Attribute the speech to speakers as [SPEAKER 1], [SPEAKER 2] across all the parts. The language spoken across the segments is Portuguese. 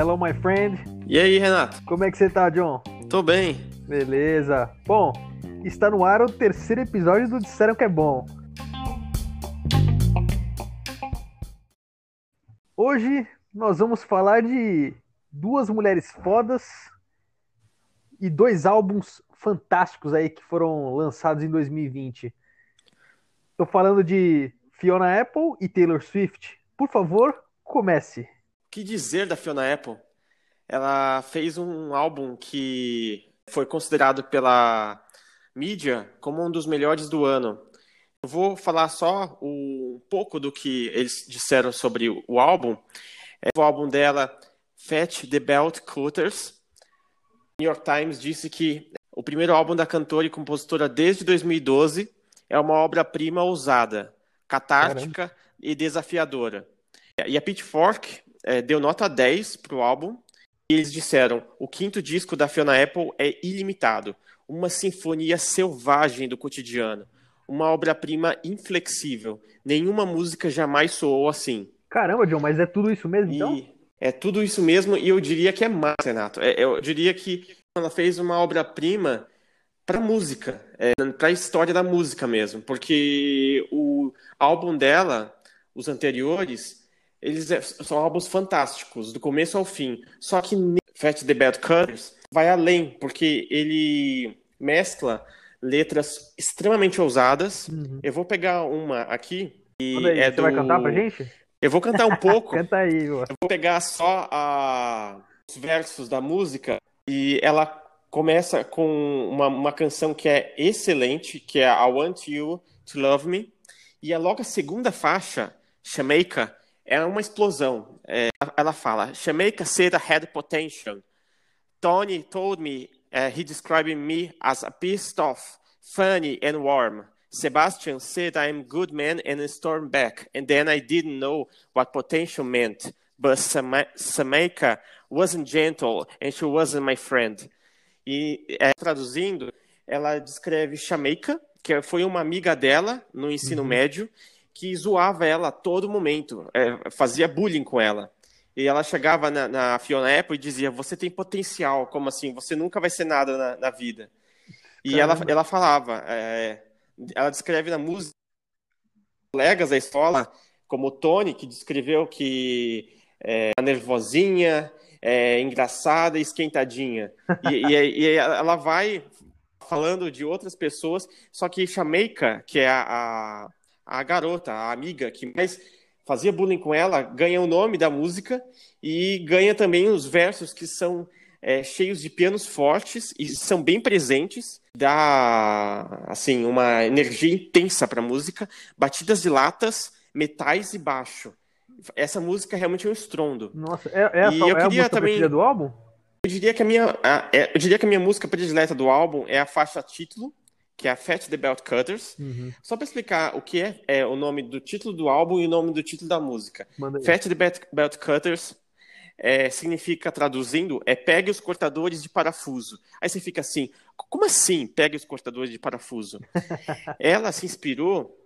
[SPEAKER 1] Hello, my friend.
[SPEAKER 2] E aí, Renato?
[SPEAKER 1] Como é que você tá, John?
[SPEAKER 2] Tô bem.
[SPEAKER 1] Beleza. Bom, está no ar o terceiro episódio do Disseram que é Bom. Hoje nós vamos falar de duas mulheres fodas e dois álbuns fantásticos aí que foram lançados em 2020. Tô falando de Fiona Apple e Taylor Swift. Por favor, comece.
[SPEAKER 2] Que dizer da Fiona Apple? Ela fez um álbum que foi considerado pela mídia como um dos melhores do ano. Eu vou falar só um pouco do que eles disseram sobre o álbum. É o álbum dela, Fat the Belt Cutters. New York Times disse que o primeiro álbum da cantora e compositora desde 2012 é uma obra-prima ousada, catártica Caramba. e desafiadora. E a Pitchfork é, deu nota 10 para o álbum. E eles disseram: o quinto disco da Fiona Apple é ilimitado, uma sinfonia selvagem do cotidiano, uma obra-prima inflexível. Nenhuma música jamais soou assim.
[SPEAKER 1] Caramba, John, mas é tudo isso mesmo, então?
[SPEAKER 2] E é tudo isso mesmo, e eu diria que é mais, Renato. É, eu diria que ela fez uma obra-prima para música, é, para a história da música mesmo, porque o álbum dela, os anteriores, eles é, são álbuns fantásticos, do começo ao fim. Só que Fat the Bad Cutters vai além, porque ele mescla letras extremamente ousadas. Uhum. Eu vou pegar uma aqui. E
[SPEAKER 1] aí,
[SPEAKER 2] é
[SPEAKER 1] você
[SPEAKER 2] do...
[SPEAKER 1] vai cantar pra gente?
[SPEAKER 2] Eu vou cantar um pouco.
[SPEAKER 1] Canta aí,
[SPEAKER 2] Eu vou pegar só a... os versos da música e ela começa com uma, uma canção que é excelente, que é I Want You to Love Me, e é logo a segunda faixa, Jamaica, é uma explosão. É, ela fala, Jamaica said I had potential. Tony told me uh, he described me as a pissed off, funny and warm. Sebastian said I'm good man and stormed back, and then I didn't know what potential meant. But Jamaica wasn't gentle and she wasn't my friend. E é, traduzindo, ela descreve Jamaica, que foi uma amiga dela no ensino uhum. médio, que zoava ela a todo momento, é, fazia bullying com ela. E ela chegava na, na, Fiona Apple e dizia: Você tem potencial, como assim? Você nunca vai ser nada na, na vida. E ela, ela falava, é, ela descreve na música, colegas da escola, como o Tony, que descreveu que é nervosinha, é, engraçada e esquentadinha. E, e, e, ela vai falando de outras pessoas, só que Jamaica, que é a, a, a, garota, a amiga que mais fazia bullying com ela, ganha o nome da música e ganha também os versos que são é, cheios de pianos fortes e são bem presentes, dá assim uma energia intensa para a música, batidas de latas, metais e baixo essa música realmente é um estrondo.
[SPEAKER 1] Nossa, é, é, e eu é queria a também do álbum?
[SPEAKER 2] Eu diria que a minha, a, é, eu diria que a minha música predileta do álbum é a faixa título, que é a Fat the Belt Cutters. Uhum. Só para explicar o que é, é, o nome do título do álbum e o nome do título da música. Fat the Belt, Cutters é, significa, traduzindo, é pegue os cortadores de parafuso. Aí você fica assim, como assim pegue os cortadores de parafuso? Ela se inspirou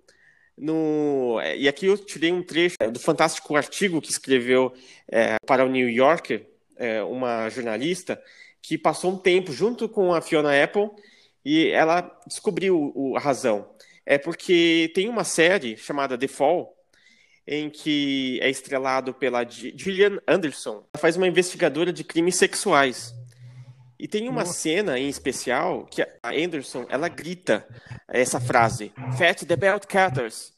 [SPEAKER 2] no, é, e aqui eu tirei um trecho do fantástico artigo que escreveu é, para o New Yorker, é, uma jornalista, que passou um tempo junto com a Fiona Apple e ela descobriu o, a razão. É porque tem uma série chamada The Fall, em que é estrelado pela Gillian Anderson. Ela faz uma investigadora de crimes sexuais. E tem uma Nossa. cena em especial que a Anderson ela grita essa frase: Fat the belt cutters.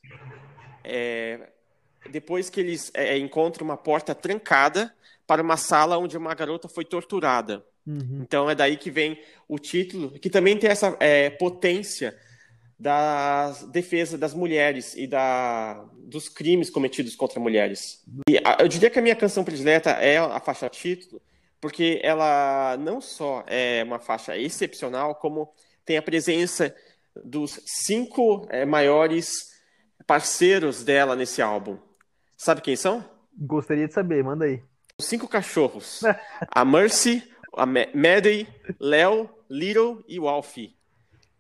[SPEAKER 2] É, depois que eles é, encontram uma porta trancada para uma sala onde uma garota foi torturada. Uhum. Então é daí que vem o título, que também tem essa é, potência da defesa das mulheres e da, dos crimes cometidos contra mulheres. E eu diria que a minha canção predileta é a faixa título, porque ela não só é uma faixa excepcional, como tem a presença dos cinco é, maiores parceiros dela nesse álbum. Sabe quem são?
[SPEAKER 1] Gostaria de saber, manda aí.
[SPEAKER 2] Os cinco cachorros. a Mercy, a Maddie, Léo, Little e o Alfie.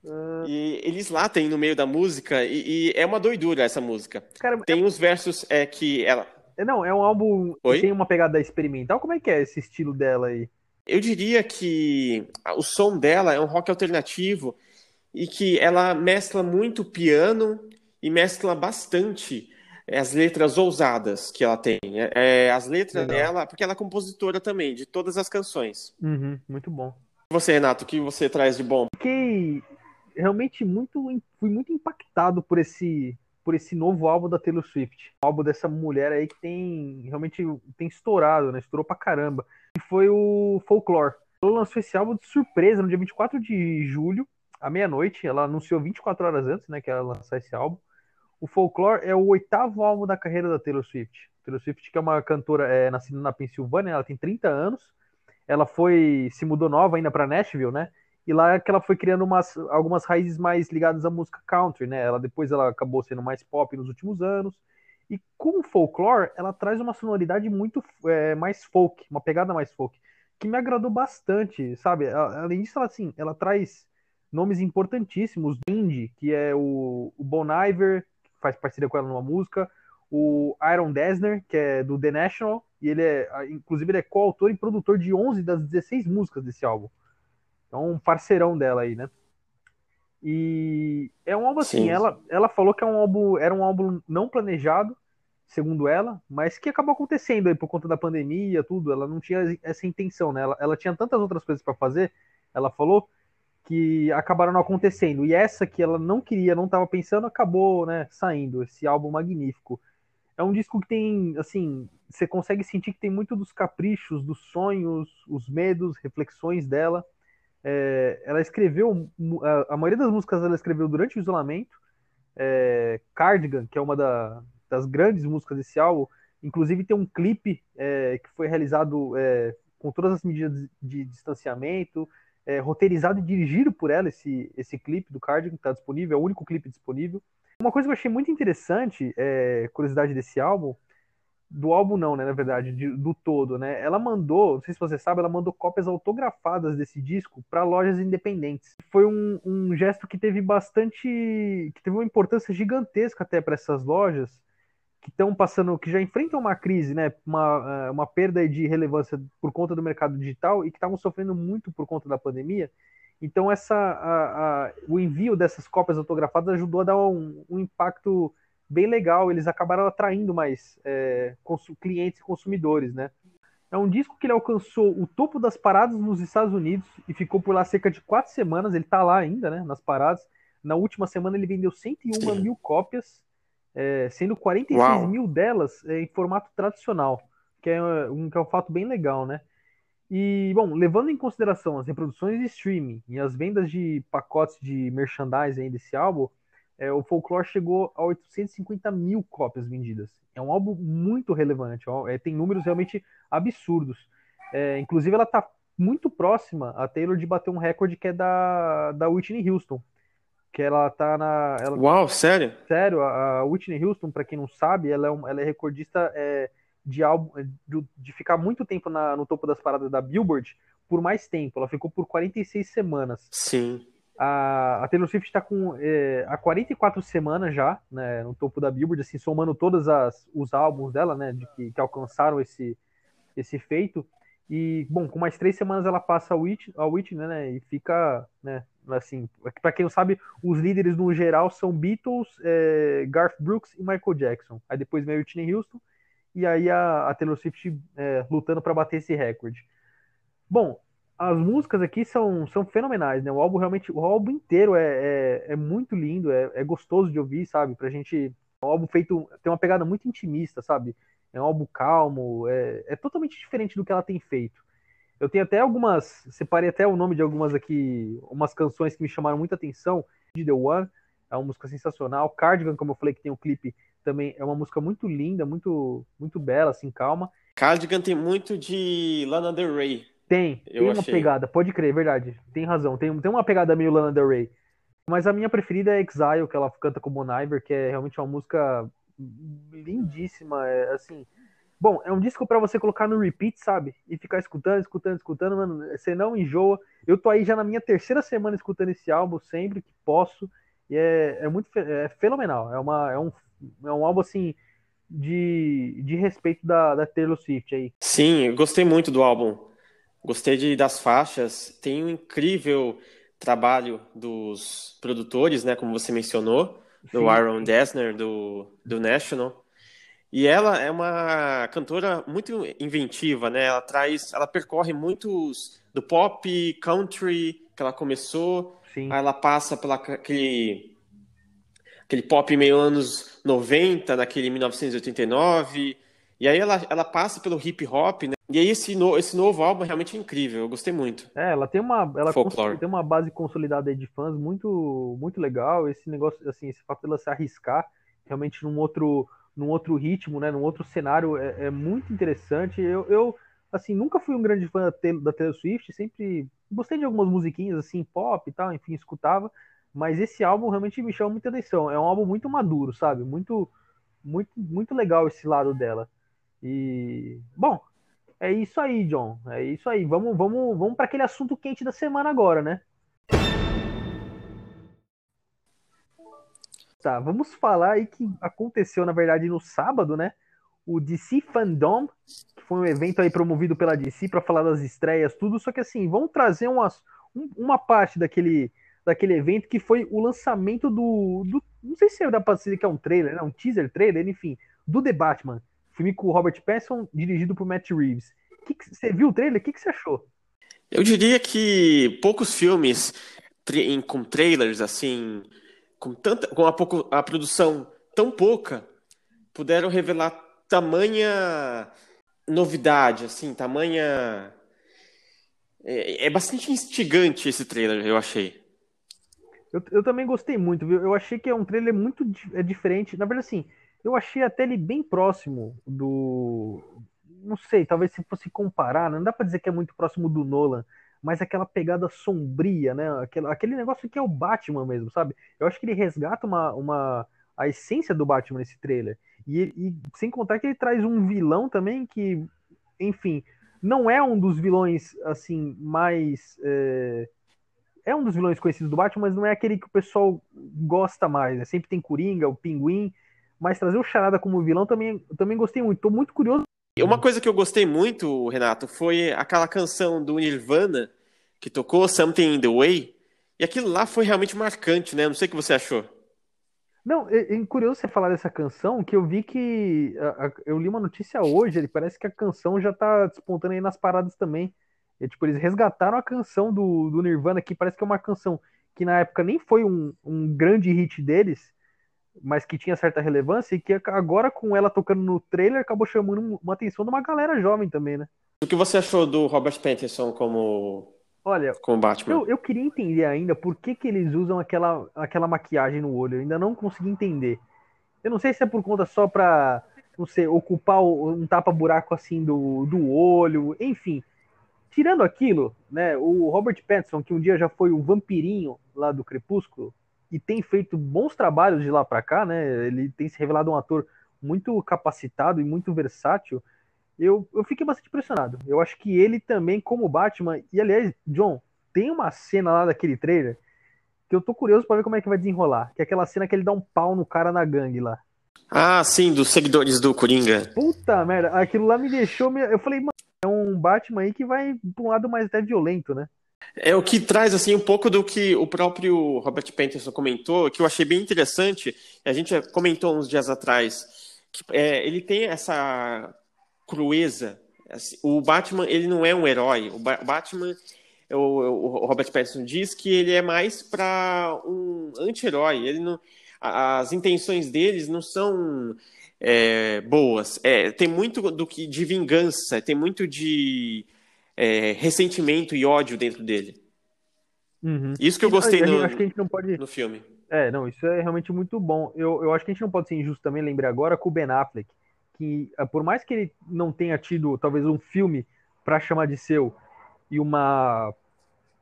[SPEAKER 2] Uh... E eles latem no meio da música e, e, é uma doidura essa música. Cara, tem é... uns versos é, que ela.
[SPEAKER 1] É, não, é um álbum Oi? que tem uma pegada experimental. Como é que é esse estilo dela aí?
[SPEAKER 2] Eu diria que o som dela é um rock alternativo e que ela mescla muito piano e mescla bastante as letras ousadas que ela tem. É, as letras Legal. dela, porque ela é compositora também de todas as canções.
[SPEAKER 1] Uhum, muito bom.
[SPEAKER 2] E você, Renato, o que você traz de bom?
[SPEAKER 1] Fiquei realmente muito, fui muito impactado por esse por esse novo álbum da Taylor Swift. O álbum dessa mulher aí que tem realmente tem estourado, né? Estourou pra caramba. E foi o Folklore. Ela lançou esse álbum de surpresa no dia 24 de julho, à meia-noite. Ela anunciou 24 horas antes, né, que ela lançar esse álbum. O Folklore é o oitavo álbum da carreira da Taylor Swift. Taylor Swift, que é uma cantora é, nascida na Pensilvânia, ela tem 30 anos. Ela foi se mudou nova ainda para Nashville, né? E lá é que ela foi criando umas, algumas raízes mais ligadas à música country, né? Ela depois ela acabou sendo mais pop nos últimos anos. E com o folklore, ela traz uma sonoridade muito é, mais folk, uma pegada mais folk, que me agradou bastante, sabe? Além disso, ela, assim, ela traz nomes importantíssimos, Indy, que é o, o Bon Iver, faz parceria com ela numa música, o Aaron Dessner, que é do The National, e ele é, inclusive, ele é coautor e produtor de 11 das 16 músicas desse álbum. Então, um parceirão dela aí, né? E é um álbum assim, ela, ela falou que é um álbum, era um álbum não planejado, segundo ela, mas que acabou acontecendo aí por conta da pandemia, tudo. Ela não tinha essa intenção, né? Ela, ela tinha tantas outras coisas para fazer, ela falou, que acabaram não acontecendo. E essa que ela não queria, não estava pensando, acabou, né, saindo. Esse álbum magnífico. É um disco que tem, assim, você consegue sentir que tem muito dos caprichos, dos sonhos, os medos, reflexões dela. É, ela escreveu, a, maioria das músicas ela escreveu durante o isolamento. É, Cardigan, que é uma da, das grandes músicas desse álbum, inclusive tem um clipe é, que foi realizado é, com todas as medidas de distanciamento, é, roteirizado e dirigido por ela, esse, esse clipe do Cardigan, que está disponível, é o único clipe disponível. Uma coisa que eu achei muito interessante, é, curiosidade desse álbum, do álbum não, né, na verdade, de, do todo, né? Ela mandou, não sei se você sabe, ela mandou cópias autografadas desse disco para lojas independentes. Foi um, um, gesto que teve bastante, que teve uma importância gigantesca até para essas lojas, que estão passando, que já enfrentam uma crise, né, uma, eh, uma perda de relevância por conta do mercado digital e que estavam sofrendo muito por conta da pandemia. Então essa, a, a, o envio dessas cópias autografadas ajudou a dar um, um impacto bem legal. Eles acabaram atraindo mais é, clientes e consumidores, né? É um disco que ele alcançou o topo das paradas nos Estados Unidos e ficou por lá cerca de quatro semanas. Ele está lá ainda, né, nas paradas. Na última semana ele vendeu 101 mil cópias é, sendo 46 Uau. mil delas é, em formato tradicional, que é, um, que é um fato bem legal, né? E, bom, levando em consideração as reproduções de streaming e as vendas de pacotes de merchandising desse álbum, é, o Folklore chegou a 850 mil cópias vendidas. É um álbum muito relevante, ó, é, tem números realmente absurdos. É, inclusive, ela está muito próxima, a Taylor, de bater um recorde que é da, da Whitney Houston, que ela tá na. Ela,
[SPEAKER 2] Uau, sério?
[SPEAKER 1] Sério, a Whitney Houston, para quem não sabe, ela é, um, ela é recordista é, de álbum de, de, ficar muito tempo na, no topo das paradas da Billboard por mais tempo. Ela ficou por 46 semanas.
[SPEAKER 2] Sim.
[SPEAKER 1] A, a Taylor Swift está com é, há 44 semanas já né, no topo da Billboard, assim, somando todos os álbuns dela, né, de que, que alcançaram esse, esse feito. E, bom, com mais três semanas ela passa a Whitney, a Whitney né, e fica, né, assim, para quem não sabe, os líderes no geral são Beatles, é, Garth Brooks e Michael Jackson. Aí depois vem Whitney Houston e aí a, a Taylor Swift é, lutando para bater esse recorde. Bom, as músicas aqui são, são fenomenais, né? O álbum realmente, o álbum inteiro é, é, é muito lindo, é, é, gostoso de ouvir, sabe? Pra gente. É um álbum feito. tem uma pegada muito intimista, sabe? É um álbum calmo, é, é totalmente diferente do que ela tem feito. Eu tenho até algumas, separei até o nome de algumas aqui, umas canções que me chamaram muita atenção. De The One, é uma música sensacional. Cardigan, como eu falei, que tem o um clipe, também é uma música muito linda, muito, muito bela, assim, calma.
[SPEAKER 2] Cardigan tem muito de Lana Del Rey.
[SPEAKER 1] Tem, eu tem uma achei. pegada, pode crer, verdade. Tem razão, tem, tem uma pegada meio Lana Del Rey. Mas a minha preferida é Exile, que ela canta com Bon Iver, que é realmente uma música lindíssima, é, assim, Bom, é um disco para você colocar no repeat, sabe? E ficar escutando, escutando, escutando, mano. Você não enjoa. Eu tô aí já na minha terceira semana escutando esse álbum sempre que posso. E é, é muito é fenomenal. É, uma, é, um, é um álbum assim de, de respeito da, da Taylor Swift aí.
[SPEAKER 2] Sim, gostei muito do álbum. Gostei de, das faixas. Tem um incrível trabalho dos produtores, né? Como você mencionou, do Sim. Aaron Dessner, do, do National. E ela é uma cantora muito inventiva, né? Ela traz, ela percorre muitos do pop, country que ela começou, Sim. aí ela passa pela aquele aquele pop meio anos 90, naquele 1989, e aí ela, ela passa pelo hip hop, né? E aí esse, no, esse novo álbum é realmente incrível, eu gostei muito.
[SPEAKER 1] É, ela tem uma ela tem uma base consolidada de fãs muito muito legal, esse negócio assim, esse fato dela se arriscar realmente num outro num outro ritmo, né, num outro cenário é, é muito interessante. Eu, eu assim, nunca fui um grande fã da Taylor Swift, sempre gostei de algumas musiquinhas assim, pop e tal, enfim, escutava, mas esse álbum realmente me chama muita atenção. É um álbum muito maduro, sabe? Muito muito muito legal esse lado dela. E bom, é isso aí, John. É isso aí. Vamos vamos vamos para aquele assunto quente da semana agora, né? Tá, vamos falar aí que aconteceu, na verdade, no sábado, né? O DC Fandom, que foi um evento aí promovido pela DC para falar das estreias, tudo. Só que assim, vamos trazer umas, uma parte daquele, daquele evento que foi o lançamento do, do não sei se dá para dizer que é um trailer, né? um teaser trailer, enfim, do The Batman, filme com o Robert Pattinson, dirigido por Matt Reeves. Que que, você viu o trailer? O que, que você achou?
[SPEAKER 2] Eu diria que poucos filmes com trailers assim com tanta com a, pouco, a produção tão pouca puderam revelar tamanha novidade assim tamanha é, é bastante instigante esse trailer eu achei.
[SPEAKER 1] Eu, eu também gostei muito viu? eu achei que é um trailer muito é diferente. Na verdade assim eu achei até ele bem próximo do não sei talvez se fosse comparar não dá para dizer que é muito próximo do Nolan mas aquela pegada sombria, né? Aquele, aquele negócio que é o Batman mesmo, sabe? Eu acho que ele resgata uma, uma a essência do Batman nesse trailer. E, e sem contar que ele traz um vilão também que, enfim, não é um dos vilões assim mais é, é um dos vilões conhecidos do Batman, mas não é aquele que o pessoal gosta mais. Né? Sempre tem Coringa, o Pinguim, mas trazer o Charada como vilão também, também gostei muito. Tô muito curioso.
[SPEAKER 2] Uma coisa que eu gostei muito, Renato, foi aquela canção do Nirvana que tocou Something in the Way, e aquilo lá foi realmente marcante, né? Não sei o que você achou.
[SPEAKER 1] Não, é, é curioso você falar dessa canção, que eu vi que. A, a, eu li uma notícia hoje, ele parece que a canção já tá despontando aí nas paradas também. E, tipo, eles resgataram a canção do, do Nirvana, que parece que é uma canção que na época nem foi um, um grande hit deles, mas que tinha certa relevância, e que agora com ela tocando no trailer acabou chamando uma atenção de uma galera jovem também, né?
[SPEAKER 2] O que você achou do Robert Pattinson como
[SPEAKER 1] Olha,
[SPEAKER 2] com Batman.
[SPEAKER 1] Eu, eu queria entender ainda por que, que eles usam aquela, aquela maquiagem no olho. Eu ainda não consegui entender. Eu não sei se é por conta só pra, não sei, ocupar um tapa-buraco assim do, do olho, enfim. Tirando aquilo, né, o Robert Pattinson, que um dia já foi o vampirinho lá do Crepúsculo, e tem feito bons trabalhos de lá para cá, né? Ele tem se revelado um ator muito capacitado e muito versátil eu, eu fiquei bastante impressionado. Eu acho que ele também, como Batman, e aliás, John, tem uma cena lá daquele trailer que eu tô curioso para ver como é que vai desenrolar. Que é aquela cena que ele dá um pau no cara na gangue lá.
[SPEAKER 2] Ah, sim, dos seguidores do Coringa.
[SPEAKER 1] Puta merda, aquilo lá me deixou. Eu falei, mano, é um Batman aí que vai pra um lado mais até violento, né?
[SPEAKER 2] É o que traz assim um pouco do que o próprio Robert Pattinson comentou, que eu achei bem interessante. A gente comentou uns dias atrás que é, ele tem essa crueza. Assim, o Batman, ele não é um herói. O Batman, o, o Robert Pattinson diz que ele é mais para um anti-herói. Ele não, as intenções deles não são é, boas. É, tem muito do que de vingança, tem muito de é, ressentimento e ódio dentro dele.
[SPEAKER 1] Uhum.
[SPEAKER 2] Isso que eu gostei no,
[SPEAKER 1] acho que a gente não pode...
[SPEAKER 2] no filme.
[SPEAKER 1] É, não, isso é realmente muito bom. Eu, eu acho que a gente não pode ser injusto também, lembrei agora, com o Ben Affleck que, eh, por mais que ele não tenha tido talvez um filme para chamar de seu e uma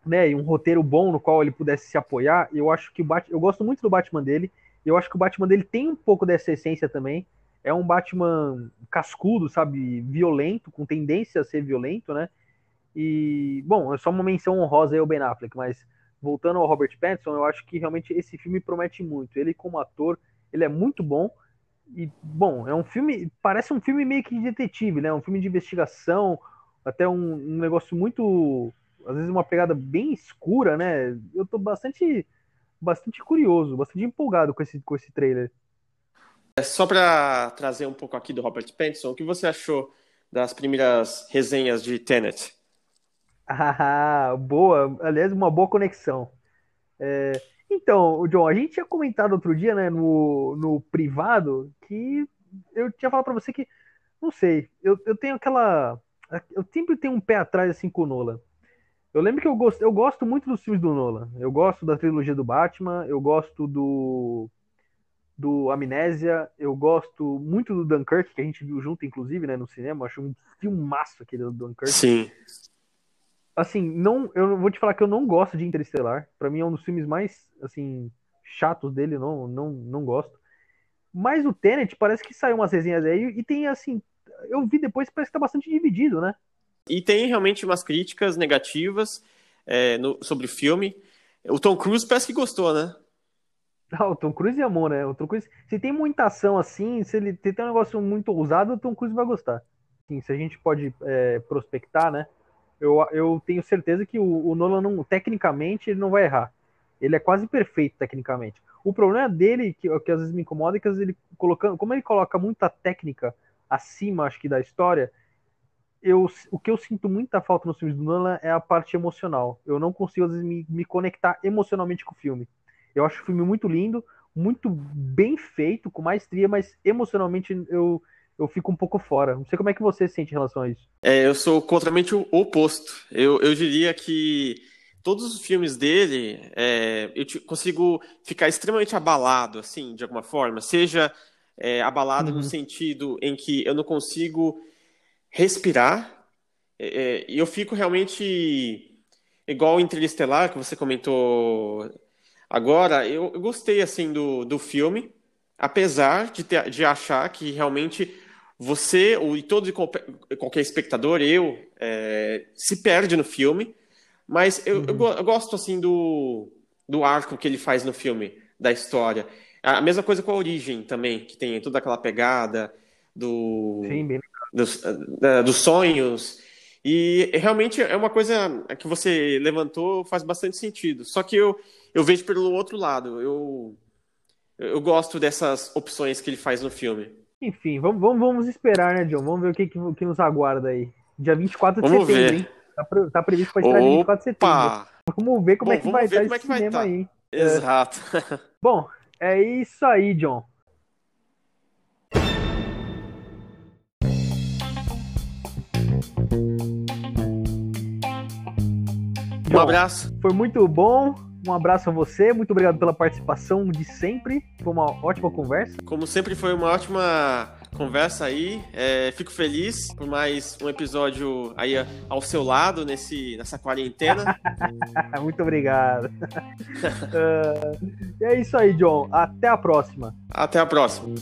[SPEAKER 1] né, e um roteiro bom no qual ele pudesse se apoiar, eu acho que o Batman, eu gosto muito do Batman dele, eu acho que o Batman dele tem um pouco dessa essência também. É um Batman cascudo, sabe? Violento, com tendência a ser violento, né? E, bom, é só uma menção honrosa aí ao Ben Affleck, mas voltando ao Robert Pattinson, eu acho que realmente esse filme promete muito. Ele, como ator, ele é muito bom. E, bom, é um filme. Parece um filme meio que de detetive, né? Um filme de investigação, até um, um negócio muito. Às vezes uma pegada bem escura, né? Eu tô bastante. Bastante curioso, bastante empolgado com esse, com esse trailer.
[SPEAKER 2] É só para trazer um pouco aqui do Robert Pattinson, o que você achou das primeiras resenhas de Tenet?
[SPEAKER 1] Ah, boa. Aliás, uma boa conexão. É, então, John, a gente tinha comentado outro dia, né, no, no privado, que eu tinha falado para você que, não sei, eu, eu tenho aquela. Eu sempre tenho um pé atrás assim com o Nolan. Eu lembro que eu gosto, eu gosto muito dos filmes do Nolan. Eu gosto da trilogia do Batman, eu gosto do do Amnésia, eu gosto muito do Dunkirk, que a gente viu junto, inclusive, né, no cinema. acho um filmaço aquele do Dunkirk.
[SPEAKER 2] Sim
[SPEAKER 1] assim, não, eu vou te falar que eu não gosto de Interestelar. Para mim é um dos filmes mais, assim, chatos dele, não, não, não gosto. Mas o Tenet parece que saiu umas resenhas aí e tem assim, eu vi depois parece que tá bastante dividido, né?
[SPEAKER 2] E tem realmente umas críticas negativas é, no, sobre o filme. O Tom Cruise parece que gostou, né?
[SPEAKER 1] Ah, o Tom Cruise amou, né? O Tom Cruise, se tem muita ação assim, se ele tem um negócio muito ousado, o Tom Cruise vai gostar. Sim, se a gente pode é, prospectar, né? Eu, eu tenho certeza que o, o Nolan, não, tecnicamente, ele não vai errar. Ele é quase perfeito tecnicamente. O problema dele, que, que às vezes me incomoda, é que ele colocando, como ele coloca muita técnica acima, acho que, da história, eu, o que eu sinto muita falta nos filmes do Nolan é a parte emocional. Eu não consigo, às vezes, me, me conectar emocionalmente com o filme. Eu acho o filme muito lindo, muito bem feito, com maestria, mas emocionalmente eu, eu fico um pouco fora. Não sei como é que você sente em relação a isso.
[SPEAKER 2] É, eu sou contramente o oposto. Eu, eu diria que todos os filmes dele, é, eu consigo ficar extremamente abalado, assim, de alguma forma. Seja é, abalado uhum. no sentido em que eu não consigo respirar, é, é, e eu fico realmente igual o Interestelar, que você comentou agora. Eu, eu gostei, assim, do, do filme, apesar de, ter, de achar que realmente você e todo qualquer espectador, eu, é, se perde no filme, mas eu, uhum. eu, eu, gosto assim do, do arco que ele faz no filme, da história. A mesma coisa com a origem também, que tem toda aquela pegada do, Sim, dos, dos sonhos. E realmente é uma coisa que você levantou, faz bastante sentido. Só que eu, eu vejo pelo outro lado. Eu, eu gosto dessas opções que ele faz no filme.
[SPEAKER 1] Enfim, vamos, vamos, vamos esperar, né, John? Vamos ver o que, que, que nos aguarda aí. Dia 24 de vamos setembro, ver. hein? Tá, tá previsto para estrear dia 24 de setembro. Vamos ver como Bom, é que vai estar esse é cinema tá. aí.
[SPEAKER 2] Exato.
[SPEAKER 1] É. Bom, é isso aí, John.
[SPEAKER 2] Um abraço.
[SPEAKER 1] Foi muito bom. Um abraço a você, muito obrigado pela participação de sempre. Foi uma ótima conversa.
[SPEAKER 2] Como sempre, foi uma ótima conversa aí. É, fico feliz por mais um episódio aí ao seu lado nesse, nessa quarentena.
[SPEAKER 1] muito obrigado. uh, é isso aí, John. Até a próxima.
[SPEAKER 2] Até a próxima.